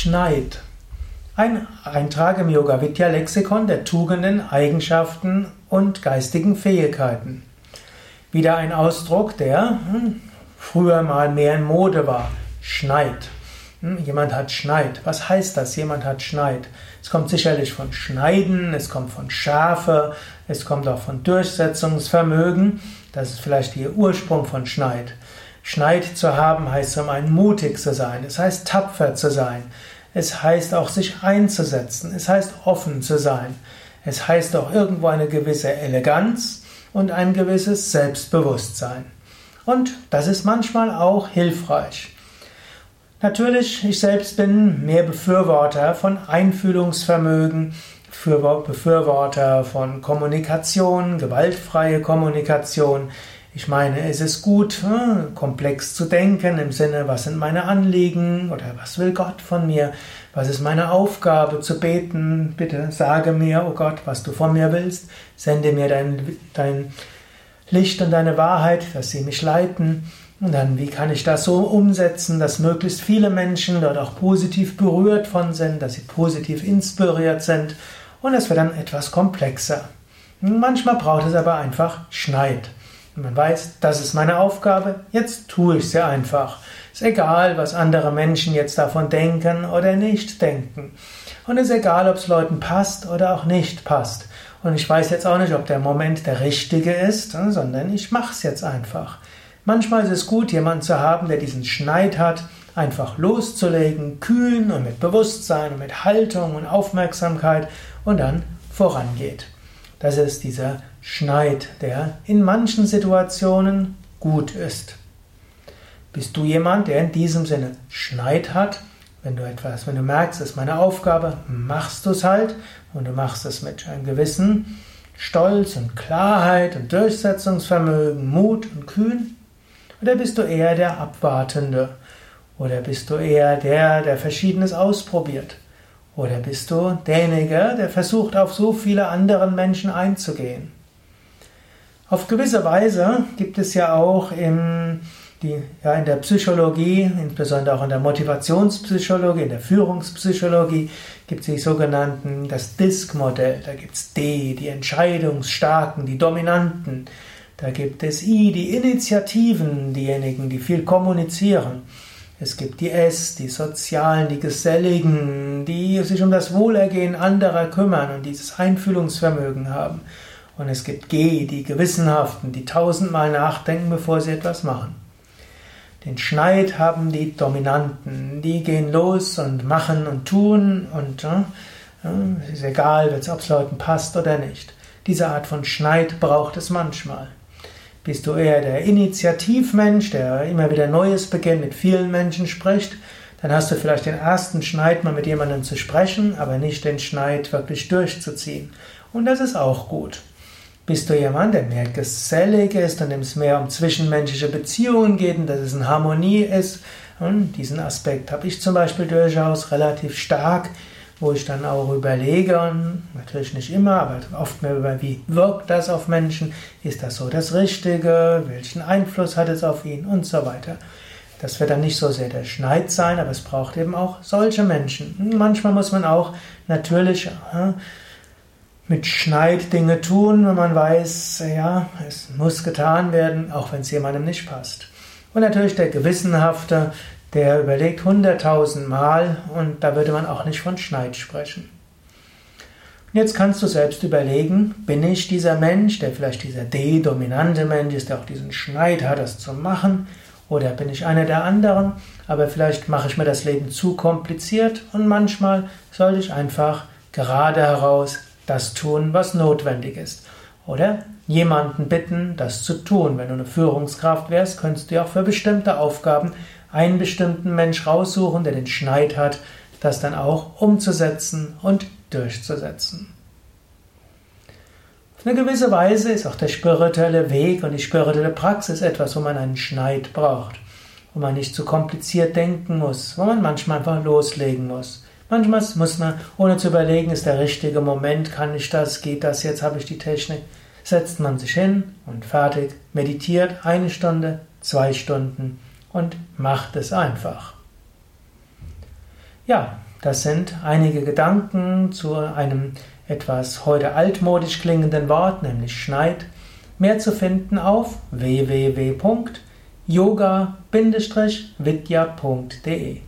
Schneid. Ein Eintrag im Yoga Vidya Lexikon der Tugenden, Eigenschaften und geistigen Fähigkeiten. Wieder ein Ausdruck, der hm, früher mal mehr in Mode war. Schneid. Hm, jemand hat Schneid. Was heißt das? Jemand hat Schneid. Es kommt sicherlich von Schneiden, es kommt von Schärfe, es kommt auch von Durchsetzungsvermögen. Das ist vielleicht der Ursprung von Schneid. Schneid zu haben heißt zum einen mutig zu sein, es heißt tapfer zu sein, es heißt auch sich einzusetzen, es heißt offen zu sein, es heißt auch irgendwo eine gewisse Eleganz und ein gewisses Selbstbewusstsein. Und das ist manchmal auch hilfreich. Natürlich, ich selbst bin mehr Befürworter von Einfühlungsvermögen, Befürworter von Kommunikation, gewaltfreie Kommunikation. Ich meine, es ist gut, hm, komplex zu denken im Sinne, was sind meine Anliegen oder was will Gott von mir? Was ist meine Aufgabe zu beten? Bitte sage mir, oh Gott, was du von mir willst. Sende mir dein, dein Licht und deine Wahrheit, dass sie mich leiten. Und dann, wie kann ich das so umsetzen, dass möglichst viele Menschen dort auch positiv berührt von sind, dass sie positiv inspiriert sind. Und es wird dann etwas komplexer. Manchmal braucht es aber einfach Schneid. Man weiß, das ist meine Aufgabe, jetzt tue ich sie einfach. Ist egal, was andere Menschen jetzt davon denken oder nicht denken. Und ist egal, ob es Leuten passt oder auch nicht passt. Und ich weiß jetzt auch nicht, ob der Moment der richtige ist, sondern ich mache es jetzt einfach. Manchmal ist es gut, jemanden zu haben, der diesen Schneid hat, einfach loszulegen, kühn und mit Bewusstsein und mit Haltung und Aufmerksamkeit und dann vorangeht. Das ist dieser Schneid, der in manchen Situationen gut ist. Bist du jemand, der in diesem Sinne Schneid hat? Wenn du etwas, wenn du merkst, das ist meine Aufgabe, machst du es halt und du machst es mit einem gewissen Stolz und Klarheit und Durchsetzungsvermögen, Mut und Kühn? Oder bist du eher der Abwartende? Oder bist du eher der, der Verschiedenes ausprobiert? Oder bist du derjenige, der versucht, auf so viele andere Menschen einzugehen? Auf gewisse Weise gibt es ja auch in, die, ja, in der Psychologie, insbesondere auch in der Motivationspsychologie, in der Führungspsychologie, gibt es die sogenannten, das DISC-Modell. Da gibt es D, die Entscheidungsstarken, die Dominanten. Da gibt es I, die Initiativen, diejenigen, die viel kommunizieren. Es gibt die S, die Sozialen, die Geselligen, die sich um das Wohlergehen anderer kümmern und dieses Einfühlungsvermögen haben. Und es gibt G, die Gewissenhaften, die tausendmal nachdenken, bevor sie etwas machen. Den Schneid haben die Dominanten, die gehen los und machen und tun und äh, äh ist egal, ob es Leuten passt oder nicht. Diese Art von Schneid braucht es manchmal. Bist du eher der Initiativmensch, der immer wieder Neues beginnt, mit vielen Menschen spricht, dann hast du vielleicht den ersten Schneid, mal mit jemandem zu sprechen, aber nicht den Schneid wirklich durchzuziehen. Und das ist auch gut. Bist du jemand, der mehr gesellig ist und dem es mehr um zwischenmenschliche Beziehungen geht und dass es in Harmonie ist? Und diesen Aspekt habe ich zum Beispiel durchaus relativ stark wo ich dann auch überlege, natürlich nicht immer, aber oft mehr über, wie wirkt das auf Menschen, ist das so das Richtige, welchen Einfluss hat es auf ihn und so weiter. Das wird dann nicht so sehr der Schneid sein, aber es braucht eben auch solche Menschen. Manchmal muss man auch natürlich äh, mit Schneid Dinge tun, wenn man weiß, ja, es muss getan werden, auch wenn es jemandem nicht passt. Und natürlich der Gewissenhafte, der überlegt hunderttausend Mal und da würde man auch nicht von Schneid sprechen. Und jetzt kannst du selbst überlegen, bin ich dieser Mensch, der vielleicht dieser D-dominante Mensch ist, der auch diesen Schneid hat, das zu machen, oder bin ich einer der anderen, aber vielleicht mache ich mir das Leben zu kompliziert und manchmal sollte ich einfach gerade heraus das tun, was notwendig ist. Oder jemanden bitten, das zu tun. Wenn du eine Führungskraft wärst, könntest du auch für bestimmte Aufgaben einen bestimmten Mensch raussuchen, der den Schneid hat, das dann auch umzusetzen und durchzusetzen. Auf eine gewisse Weise ist auch der spirituelle Weg und die spirituelle Praxis etwas, wo man einen Schneid braucht, wo man nicht zu kompliziert denken muss, wo man manchmal einfach loslegen muss. Manchmal muss man, ohne zu überlegen, ist der richtige Moment, kann ich das, geht das, jetzt habe ich die Technik, setzt man sich hin und fertig, meditiert eine Stunde, zwei Stunden und macht es einfach. Ja, Das sind einige Gedanken zu einem etwas heute altmodisch klingenden Wort, nämlich Schneid. Mehr zu finden auf www.yoga-vidya.de